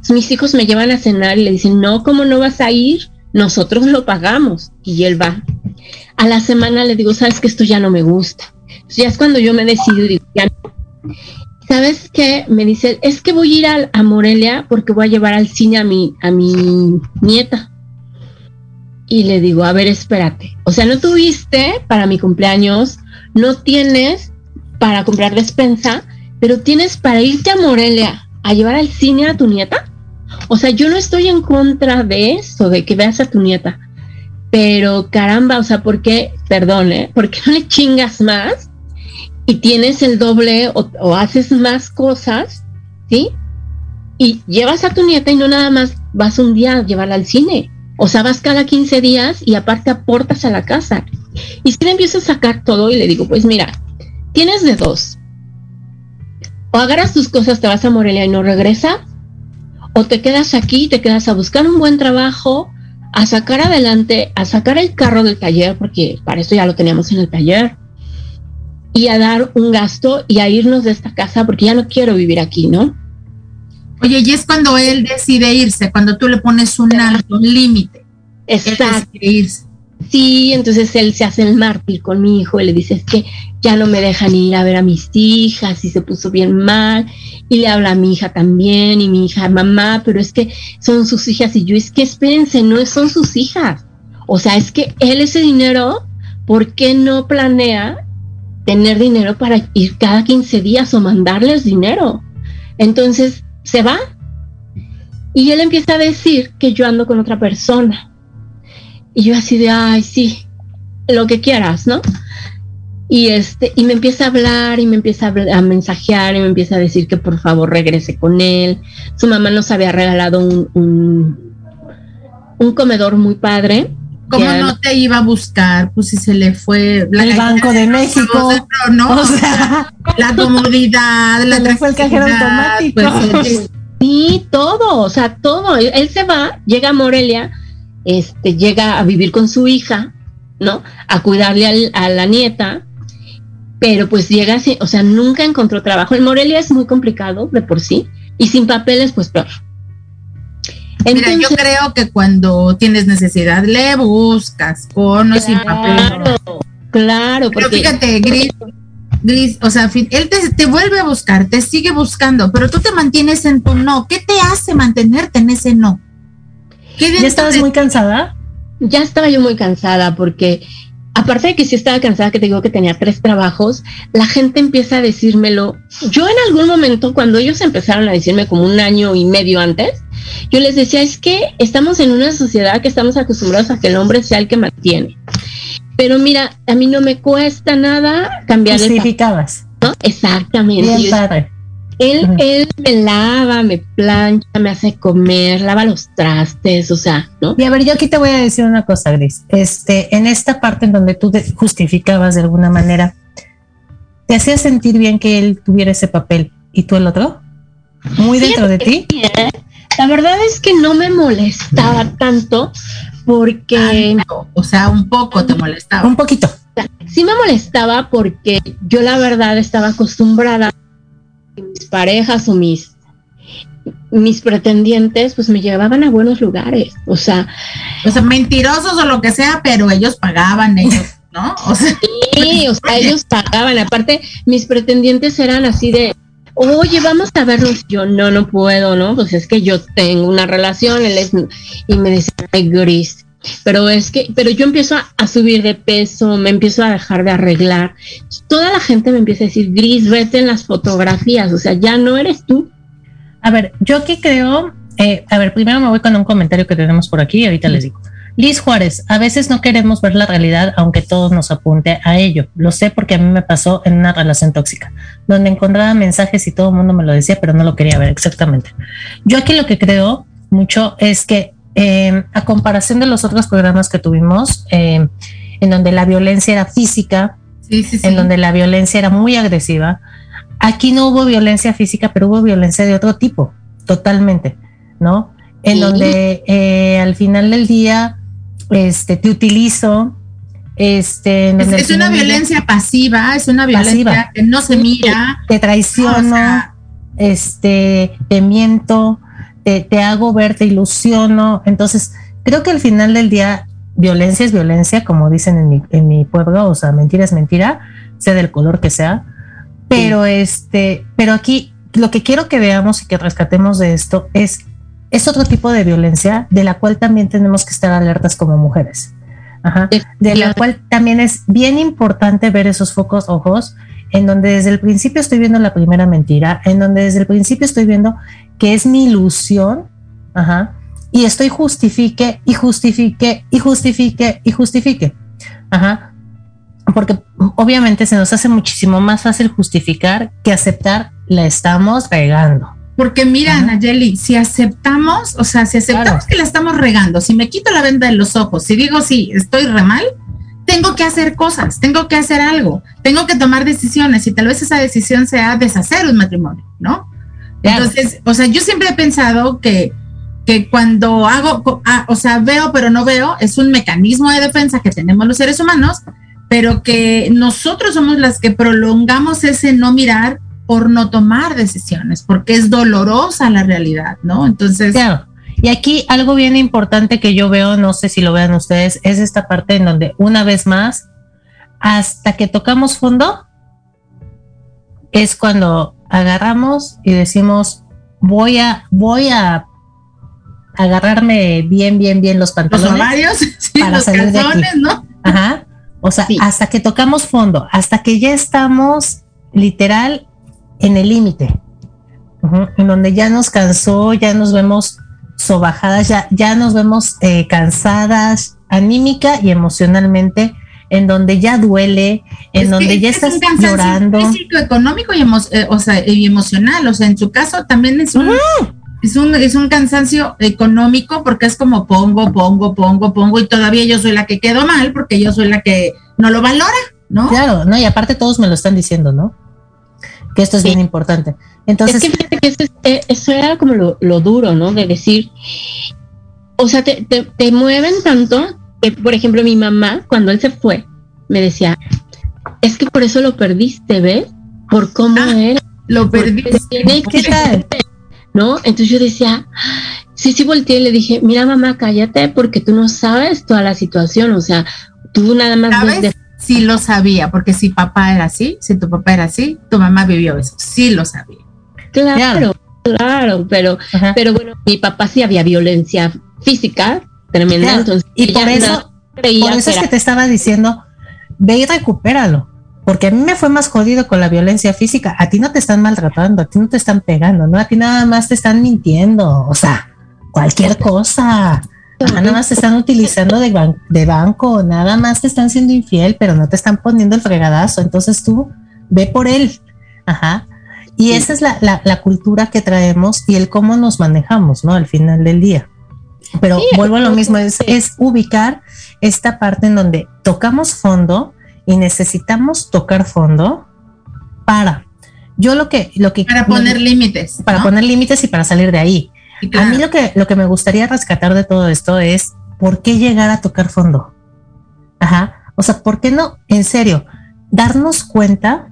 Mis hijos me llevan a cenar y le dicen, no, ¿cómo no vas a ir? Nosotros lo pagamos y él va. A la semana le digo, sabes que esto ya no me gusta. Ya es cuando yo me decido y digo, ya no. ¿Sabes qué? Me dice, es que voy a ir a, Morelia porque voy a llevar al cine a mi, a mi nieta. Y le digo, a ver, espérate. O sea, no tuviste para mi cumpleaños, no tienes para comprar despensa, pero tienes para irte a Morelia a llevar al cine a tu nieta. O sea, yo no estoy en contra de eso, de que veas a tu nieta. Pero caramba, o sea, ¿por qué? Perdón, ¿eh? ¿Por qué no le chingas más y tienes el doble o, haces más cosas, ¿sí? Y llevas a tu nieta y no nada más vas un día a llevarla al cine. O sea, vas cada 15 días y aparte aportas a la casa. Y si le empiezo a sacar todo y le digo, pues mira, tienes de dos. O agarras tus cosas, te vas a Morelia y no regresas. O te quedas aquí, te quedas a buscar un buen trabajo, a sacar adelante, a sacar el carro del taller, porque para eso ya lo teníamos en el taller y a dar un gasto y a irnos de esta casa porque ya no quiero vivir aquí, ¿no? Oye, y es cuando él decide irse, cuando tú le pones un límite. Exacto. Irse. Sí, entonces él se hace el mártir con mi hijo y le dice es que ya no me dejan ir a ver a mis hijas y se puso bien mal y le habla a mi hija también y mi hija, mamá, pero es que son sus hijas y yo es que espérense, no son sus hijas. O sea, es que él ese dinero, ¿por qué no planea tener dinero para ir cada 15 días o mandarles dinero. Entonces se va y él empieza a decir que yo ando con otra persona. Y yo así de, ay, sí, lo que quieras, ¿no? Y este, y me empieza a hablar y me empieza a, mensajear y me empieza a decir que por favor regrese con él. Su mamá nos había regalado un, un comedor muy padre ¿Cómo no te iba a buscar? Pues si se le fue la el Banco de México, ¿no? O sea, la comodidad, la se le fue el cajero automático. Pues, sí, todo, o sea, todo. Él se va, llega a Morelia, este, llega a vivir con su hija, ¿no? A cuidarle al, a la nieta, pero pues llega así, o sea, nunca encontró trabajo. En Morelia es muy complicado de por sí, y sin papeles, pues peor. Mira, yo creo que cuando tienes necesidad le buscas con o sin papel. Claro, pero fíjate, Gris, Gris, o sea, él te, te, vuelve a buscar, te sigue buscando, pero tú te mantienes en tu no. ¿Qué te hace mantenerte en ese no? ¿Qué ¿Ya estabas de... muy cansada? Ya estaba yo muy cansada porque aparte de que sí estaba cansada, que te digo que tenía tres trabajos, la gente empieza a decírmelo. Yo en algún momento, cuando ellos empezaron a decirme como un año y medio antes, yo les decía, es que estamos en una sociedad que estamos acostumbrados a que el hombre sea el que mantiene. Pero mira, a mí no me cuesta nada cambiar Justificabas. ¿no? Exactamente. Bien padre. Él, uh -huh. él me lava, me plancha, me hace comer, lava los trastes, o sea, ¿no? Y a ver, yo aquí te voy a decir una cosa, Gris. Este, en esta parte en donde tú justificabas de alguna manera, ¿te hacía sentir bien que él tuviera ese papel y tú el otro? Muy dentro de ti. Sí, ¿eh? La verdad es que no me molestaba tanto porque... Tanto, o sea, un poco te molestaba. Un poquito. Sí me molestaba porque yo la verdad estaba acostumbrada mis parejas o mis mis pretendientes pues me llevaban a buenos lugares, o sea, o sea, mentirosos o lo que sea, pero ellos pagaban ellos, ¿no? O sea, sí, o sea, ellos pagaban, aparte mis pretendientes eran así de Oye, vamos a vernos. Yo no, no puedo, ¿no? Pues es que yo tengo una relación, él es, y me decía, ay, Gris, pero es que, pero yo empiezo a, subir de peso, me empiezo a dejar de arreglar. Toda la gente me empieza a decir, Gris, vete en las fotografías, o sea, ya no eres tú. A ver, yo aquí creo, eh, a ver, primero me voy con un comentario que tenemos por aquí y ahorita les digo. Liz Juárez, a veces no queremos ver la realidad aunque todos nos apunte a ello. Lo sé porque a mí me pasó en una relación tóxica, donde encontraba mensajes y todo el mundo me lo decía, pero no lo quería ver exactamente. Yo aquí lo que creo mucho es que Em, a comparación de los otros programas que tuvimos, em, en donde la violencia era física, en donde la violencia era muy agresiva, aquí no hubo violencia física, pero hubo violencia de otro tipo, totalmente, ¿no? En donde eh, al final del día este, te utilizo. Este, es, una violencia pasiva, es una violencia que no se mira. Te traiciono, este, te miento, te, hago ver, te ilusiono. Entonces, creo que al final del día, violencia es violencia, como dicen en mi, en mi pueblo, o sea, mentira es mentira, sea del color que sea. Pero este, pero aquí lo que quiero que veamos y que rescatemos de esto es, es otro tipo de violencia de la cual también tenemos que estar alertas como mujeres. Ajá, de la cual también es bien importante ver esos focos ojos en donde desde el principio estoy viendo la primera mentira, en donde desde el principio estoy viendo que es mi ilusión, ajá, y estoy justifique y justifique y justifique y justifique, ajá, porque obviamente se nos hace muchísimo más fácil justificar que aceptar la estamos regando. Porque mira, Nayeli, si aceptamos, o sea, si aceptamos que la estamos regando, si me quito la venda de los ojos, si digo sí, estoy re mal, tengo que hacer cosas, tengo que hacer algo, tengo que tomar decisiones y tal vez esa decisión sea deshacer un matrimonio, ¿no? Entonces, o sea, yo siempre he pensado que, que cuando hago, ah, o sea, veo pero no veo, es un mecanismo de defensa que tenemos los seres humanos, pero que nosotros somos las que prolongamos ese no mirar por no tomar decisiones, porque es dolorosa la realidad, ¿no? Entonces... Claro. Y aquí algo bien importante que yo veo, no sé si lo vean ustedes, es esta parte en donde una vez más, hasta que tocamos fondo, es cuando agarramos y decimos, voy a, voy a agarrarme bien, bien, bien los pantalones. para salir de aquí. ¿no? Ajá. O sea, hasta que tocamos fondo, hasta que ya estamos literal en el límite, en donde ya nos cansó, ya nos vemos sobajadas, ya, ya nos vemos eh, cansadas, anímica y emocionalmente en donde ya duele, en donde ya estás llorando. Físico, económico y, eh, o sea, y emocional. O sea, en su caso también es un, es un, es un cansancio económico porque es como pongo, pongo, pongo, pongo y todavía yo soy la que quedo mal porque yo soy la que no lo valora, ¿no? Claro, no, y aparte todos me lo están diciendo, ¿no? Que esto es bien importante. Entonces, es que, eso, eh, eso, era como lo, lo, duro, ¿no? De decir, o sea, te, te, te mueven tanto por ejemplo, mi mamá, cuando él se fue, me decía, es que por eso lo perdiste, ¿ves? Por cómo ah, era. Lo perdiste. ¿Qué tal? ¿No? Entonces yo decía, sí, sí volteé y le dije, mira mamá, cállate porque tú no sabes toda la situación, o sea, tú nada más... ¿Sabes? Sí lo sabía, porque si papá era así, si tu papá era así, tu mamá vivió eso, sí lo sabía. Claro, claro, pero, pero bueno, mi papá sí había violencia física, tremenda. Entonces, y por eso, por eso es que te estaba diciendo, ve y recupéralo. Porque a mí me fue más jodido con la violencia física. A ti no te están maltratando, a ti no te están pegando, ¿no? A ti nada más te están mintiendo. O sea, cualquier cosa. Nada más te están utilizando de, de banco, nada más te están siendo infiel, pero no te están poniendo el fregadazo. Entonces tú ve por él. Ajá. Y esa es la, la, la, cultura que traemos y el cómo nos manejamos, ¿no? Al final del día. Pero vuelvo a lo mismo, es, es ubicar esta parte en donde tocamos fondo y necesitamos tocar fondo para. Yo lo que, lo que para poner límites, para poner límites y para salir de ahí. A mí lo que, lo que me gustaría rescatar de todo esto es por qué llegar a tocar fondo. Ajá. O sea, ¿por qué no? En serio, darnos cuenta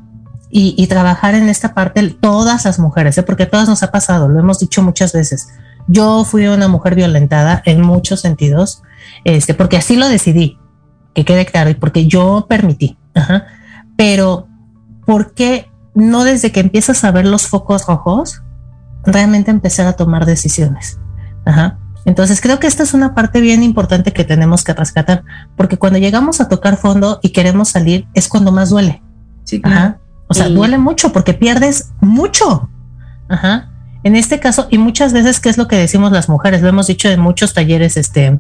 y, trabajar en esta parte, todas las mujeres, ¿eh? porque todas nos ha pasado, lo hemos dicho muchas veces. Yo fui una mujer violentada en muchos sentidos, este, porque así lo decidí, que quede claro, y porque yo permití. Pero, ¿por qué no desde que empiezas a ver los focos rojos, realmente empezar a tomar decisiones? Entonces creo que esta es una parte bien importante que tenemos que rescatar, porque cuando llegamos a tocar fondo y queremos salir es cuando más duele. Sí, claro. O sea, duele mucho porque pierdes mucho. Ajá. En este caso, y muchas veces, ¿qué es lo que decimos las mujeres? Lo hemos dicho en muchos talleres, este,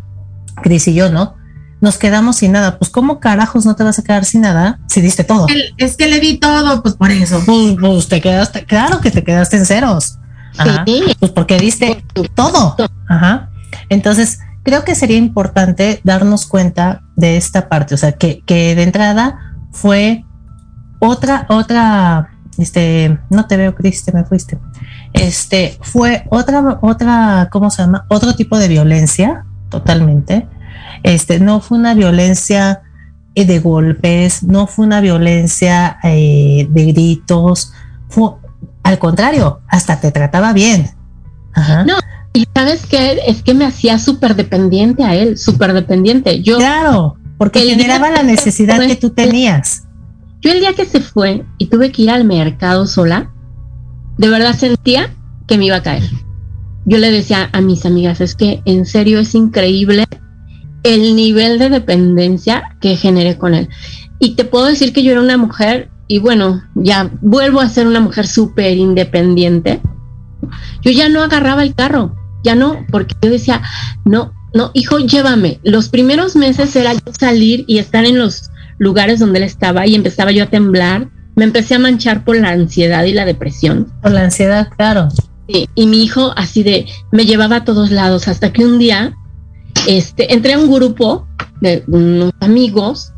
Cris y yo, ¿no? Nos quedamos sin nada. Pues, ¿cómo carajos no te vas a quedar sin nada si diste todo? Es que le di todo, pues por eso. Pues, pues te quedaste, claro que te quedaste en ceros. Ajá. Pues porque diste todo. Ajá. Entonces, creo que sería importante darnos cuenta de esta parte. O sea, que, que de entrada fue otra, otra, este, no te veo, Cris, te me fuiste. Este, fue otra, otra, ¿cómo se llama? Otro tipo de violencia, totalmente. Este, no fue una violencia eh, de golpes, no fue una violencia eh, de gritos, fue, al contrario, hasta te trataba bien. No, y sabes qué, es que me hacía súper dependiente a él, súper dependiente. Yo, claro, porque generaba la necesidad que tú tenías. Yo el día que se fue y tuve que ir al mercado sola, de verdad sentía que me iba a caer. Yo le decía a mis amigas, es que en serio es increíble el nivel de dependencia que generé con él. Y te puedo decir que yo era una mujer, y bueno, ya vuelvo a ser una mujer súper independiente. Yo ya no agarraba el carro, ya no, porque yo decía, no, no, hijo, llévame. Los primeros meses era yo salir y estar en los lugares donde él estaba y empezaba yo a temblar. Me empecé a manchar por la ansiedad y la depresión. Por la ansiedad, claro. Sí, y mi hijo así de, me llevaba a todos lados hasta que un día, este, entré a un grupo de unos amigos,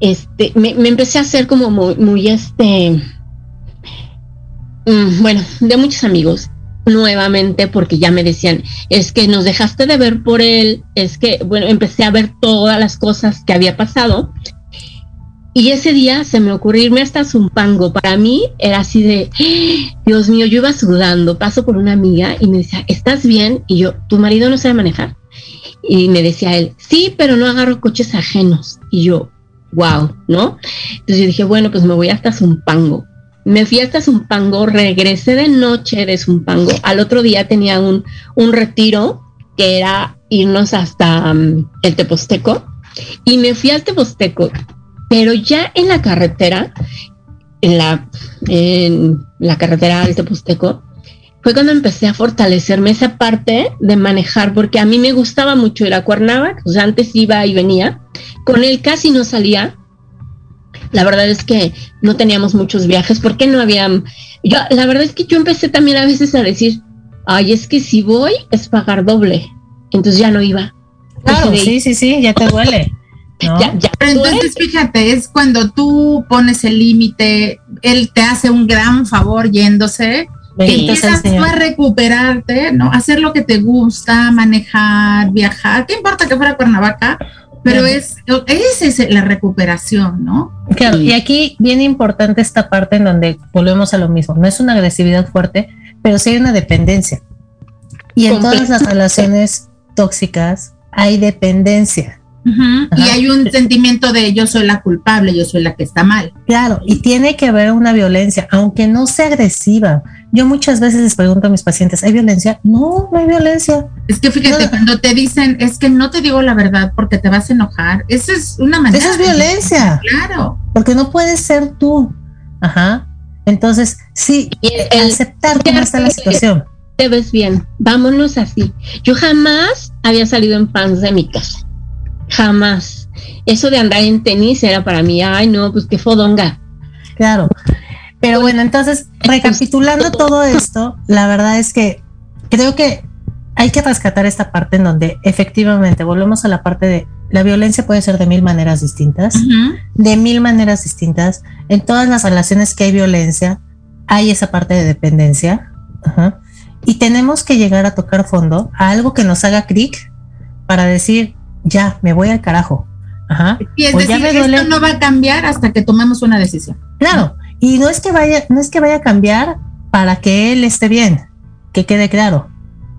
este, me, empecé a hacer como muy, muy este, mm, bueno, de muchos amigos nuevamente porque ya me decían, es que nos dejaste de ver por él, es que, bueno, empecé a ver todas las cosas que había pasado y ese día se me ocurrió irme hasta Zumpango. Para mí era así de, Dios mío, yo iba sudando, paso por una amiga y me decía, ¿estás bien? Y yo, ¿tu marido no sabe manejar? Y me decía él, sí, pero no agarro coches ajenos. Y yo, wow, ¿no? Entonces yo dije, bueno, pues me voy hasta Zumpango. Me fui hasta Zumpango, regresé de noche de Zumpango. Al otro día tenía un, un retiro que era irnos hasta um, el Teposteco. Y me fui al Teposteco pero ya en la carretera, en la, en la carretera Alto Pusteco, fue cuando empecé a fortalecerme esa parte de manejar, porque a mí me gustaba mucho ir a Cuernavaca, o sea, antes iba y venía, con él casi no salía. La verdad es que no teníamos muchos viajes, porque no había, yo, la verdad es que yo empecé también a veces a decir, ay, es que si voy es pagar doble, entonces ya no iba. Claro, sí, sí, sí, ya te duele. Pero entonces fíjate, es cuando tú pones el límite, él te hace un gran favor yéndose, empiezas tú a recuperarte, ¿no? Hacer lo que te gusta, manejar, viajar, ¿qué importa que fuera Cuernavaca? Pero es, esa es la recuperación, ¿no? Claro, y aquí viene importante esta parte en donde volvemos a lo mismo, no es una agresividad fuerte, pero sí hay una dependencia. Y en todas las relaciones tóxicas hay dependencia. Y hay un sentimiento de yo soy la culpable, yo soy la que está mal. Claro, y tiene que haber una violencia, aunque no sea agresiva. Yo muchas veces les pregunto a mis pacientes, ¿hay violencia? No, no hay violencia. Es que fíjate, cuando te dicen, es que no te digo la verdad porque te vas a enojar, eso es una manera. Eso es violencia. Claro. Porque no puedes ser tú. Ajá. Entonces, sí, aceptar cómo está la situación. Te ves bien, vámonos así. Yo jamás había salido en pants de mi casa Jamás. Eso de andar en tenis era para mí, ay no, pues qué fodonga. Claro. Pero bueno, entonces, recapitulando todo esto, la verdad es que creo que hay que rescatar esta parte en donde efectivamente volvemos a la parte de la violencia puede ser de mil maneras distintas, de mil maneras distintas. En todas las relaciones que hay violencia, hay esa parte de dependencia. Y tenemos que llegar a tocar fondo a algo que nos haga clic para decir, ya, me voy al carajo. Ajá. Y es decir, esto no va a cambiar hasta que tomemos una decisión. Claro, Y no es que vaya, no es que vaya a cambiar para que él esté bien, que quede claro.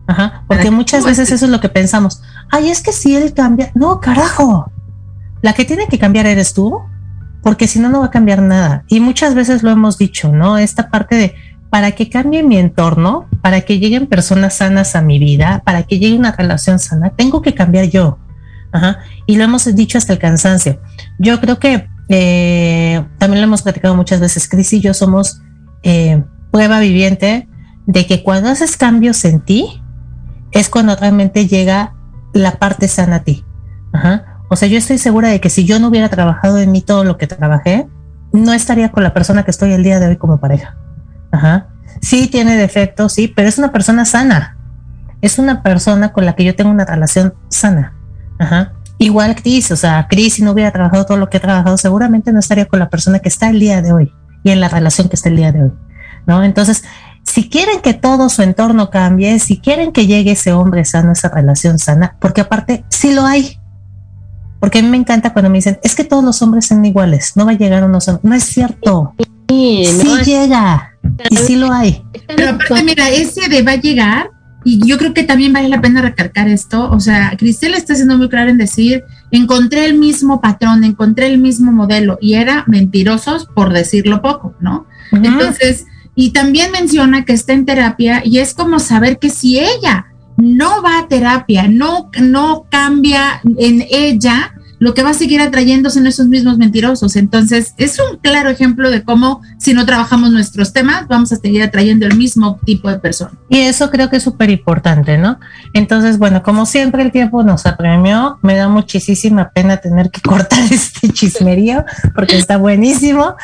Ajá, porque muchas veces eso es lo que pensamos. Ay, es que si él cambia, no, carajo. La que tiene que cambiar eres tú, porque si no, no va a cambiar nada. Y muchas veces lo hemos dicho, ¿no? Esta parte de, para que cambie mi entorno, para que lleguen personas sanas a mi vida, para que llegue una relación sana, tengo que cambiar yo. Ajá. Y lo hemos dicho hasta el cansancio. Yo creo que eh, también lo hemos platicado muchas veces, Cris y yo somos eh, prueba viviente de que cuando haces cambios en ti, es cuando realmente llega la parte sana a ti. Ajá. O sea, yo estoy segura de que si yo no hubiera trabajado en mí todo lo que trabajé, no estaría con la persona que estoy el día de hoy como pareja. Ajá. Sí tiene defectos, sí, pero es una persona sana. Es una persona con la que yo tengo una relación sana. Ajá. Igual Cris, o sea, Cris si no hubiera trabajado todo lo que ha trabajado, seguramente no estaría con la persona que está el día de hoy y en la relación que está el día de hoy. ¿No? Entonces, si quieren que todo su entorno cambie, si quieren que llegue ese hombre sano, esa relación sana, porque aparte sí lo hay. Porque a mí me encanta cuando me dicen, es que todos los hombres son iguales, no va a llegar uno sano. No es cierto. Sí, llega. Y sí lo hay. Pero aparte, mira, ese de va a llegar, y yo creo que también vale la pena recalcar esto. O sea, Cristel está siendo muy clara en decir, encontré el mismo patrón, encontré el mismo modelo, y era mentirosos por decirlo poco, ¿no? Entonces, y también menciona que está en terapia y es como saber que si ella no va a terapia, no, no cambia en ella, lo que va a seguir atrayéndose son esos mismos mentirosos. Entonces, es un claro ejemplo de cómo si no trabajamos nuestros temas, vamos a seguir atrayendo el mismo tipo de persona. Y eso creo que es súper importante, ¿no? Entonces, bueno, como siempre el tiempo nos apremió, me da muchísima pena tener que cortar este chismerío porque está buenísimo,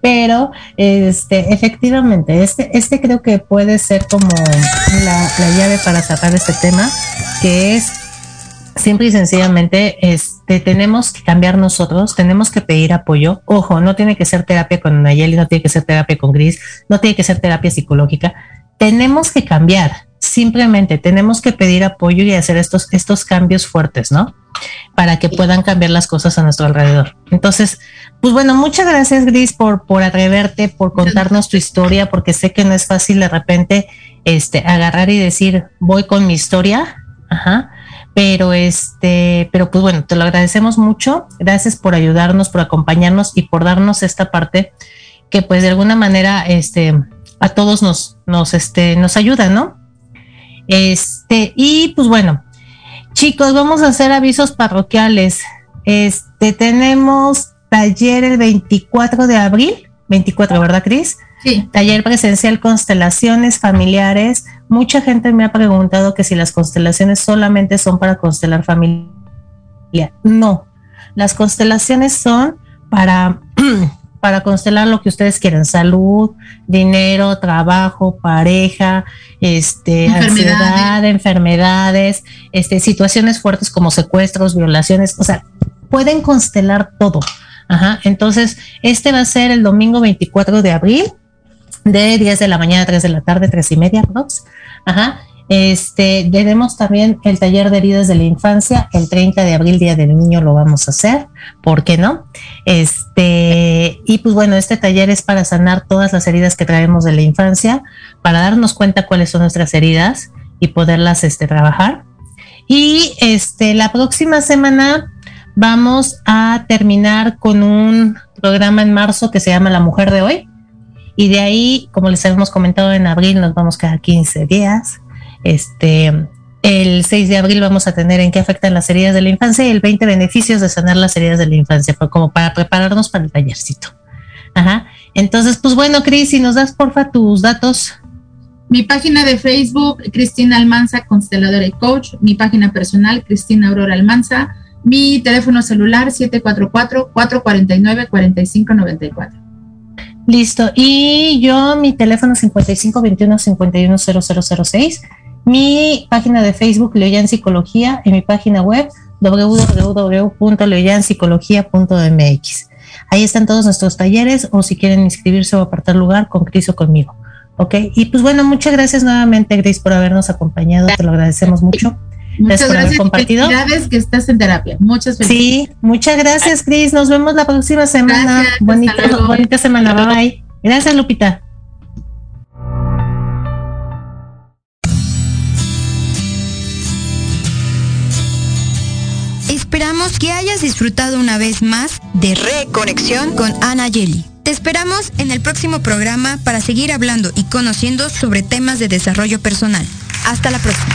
pero este, efectivamente, este, este creo que puede ser como la, la llave para sacar este tema, que es simple y sencillamente este, tenemos que cambiar nosotros, tenemos que pedir apoyo. Ojo, no tiene que ser terapia con Nayeli, no tiene que ser terapia con Gris, no tiene que ser terapia psicológica. Tenemos que cambiar, simplemente tenemos que pedir apoyo y hacer estos, estos cambios fuertes, ¿no? Para que puedan cambiar las cosas a nuestro alrededor. Entonces, pues bueno, muchas gracias Gris por, por atreverte, por contarnos tu historia, porque sé que no es fácil de repente este, agarrar y decir, voy con mi historia. Ajá pero este, pero pues bueno, te lo agradecemos mucho. Gracias por ayudarnos, por acompañarnos y por darnos esta parte que pues de alguna manera este a todos nos nos este nos ayuda, ¿no? Este, y pues bueno, chicos, vamos a hacer avisos parroquiales. Este, tenemos taller el 24 de abril, 24, ¿verdad, Cris? Taller presencial constelaciones familiares. Mucha gente me ha preguntado que si las constelaciones solamente son para constelar familia. No, las constelaciones son para, para constelar lo que ustedes quieran, salud, dinero, trabajo, pareja, este, ansiedad, enfermedades, este, situaciones fuertes como secuestros, violaciones, o sea, pueden constelar todo. Ajá, entonces, este va a ser el domingo 24 de abril de 10 de la mañana a 3 de la tarde, 3 y media, ¿no? Ajá. Este, tenemos también el taller de heridas de la infancia, el 30 de abril, Día del Niño, lo vamos a hacer, ¿por qué no? Este, y pues bueno, este taller es para sanar todas las heridas que traemos de la infancia, para darnos cuenta cuáles son nuestras heridas y poderlas este, trabajar. Y este, la próxima semana vamos a terminar con un programa en marzo que se llama La Mujer de Hoy y de ahí, como les habíamos comentado en abril, nos vamos cada 15 días. Este, el 6 de abril vamos a tener en qué afectan las heridas de la infancia y el 20 beneficios de sanar las heridas de la infancia, como para prepararnos para el tallercito. Ajá. Entonces, pues bueno, Cris, si nos das porfa tus datos. Mi página de Facebook, Cristina Almanza, consteladora y coach. Mi página personal, Cristina Aurora Almanza. Mi teléfono celular, 744-449-4594. Listo. Y yo, mi teléfono 5521-510006. Mi página de Facebook, Leoyan Psicología, y mi página web, www.leoyanpsicología.mx. Ahí están todos nuestros talleres, o si quieren inscribirse o apartar lugar con Cris o conmigo. Ok. Y pues bueno, muchas gracias nuevamente, Gris, por habernos acompañado. Te lo agradecemos mucho. Muchas gracias por haber compartido. que estás en terapia. Muchas gracias. Sí, muchas gracias, Cris. Nos vemos la próxima semana. bonita, bonita semana. Bye bye. Gracias, Lupita. Esperamos que hayas disfrutado una vez más de Reconexión con Ana Yeli. Te esperamos en el próximo programa para seguir hablando y conociendo sobre temas de desarrollo personal. Hasta la próxima.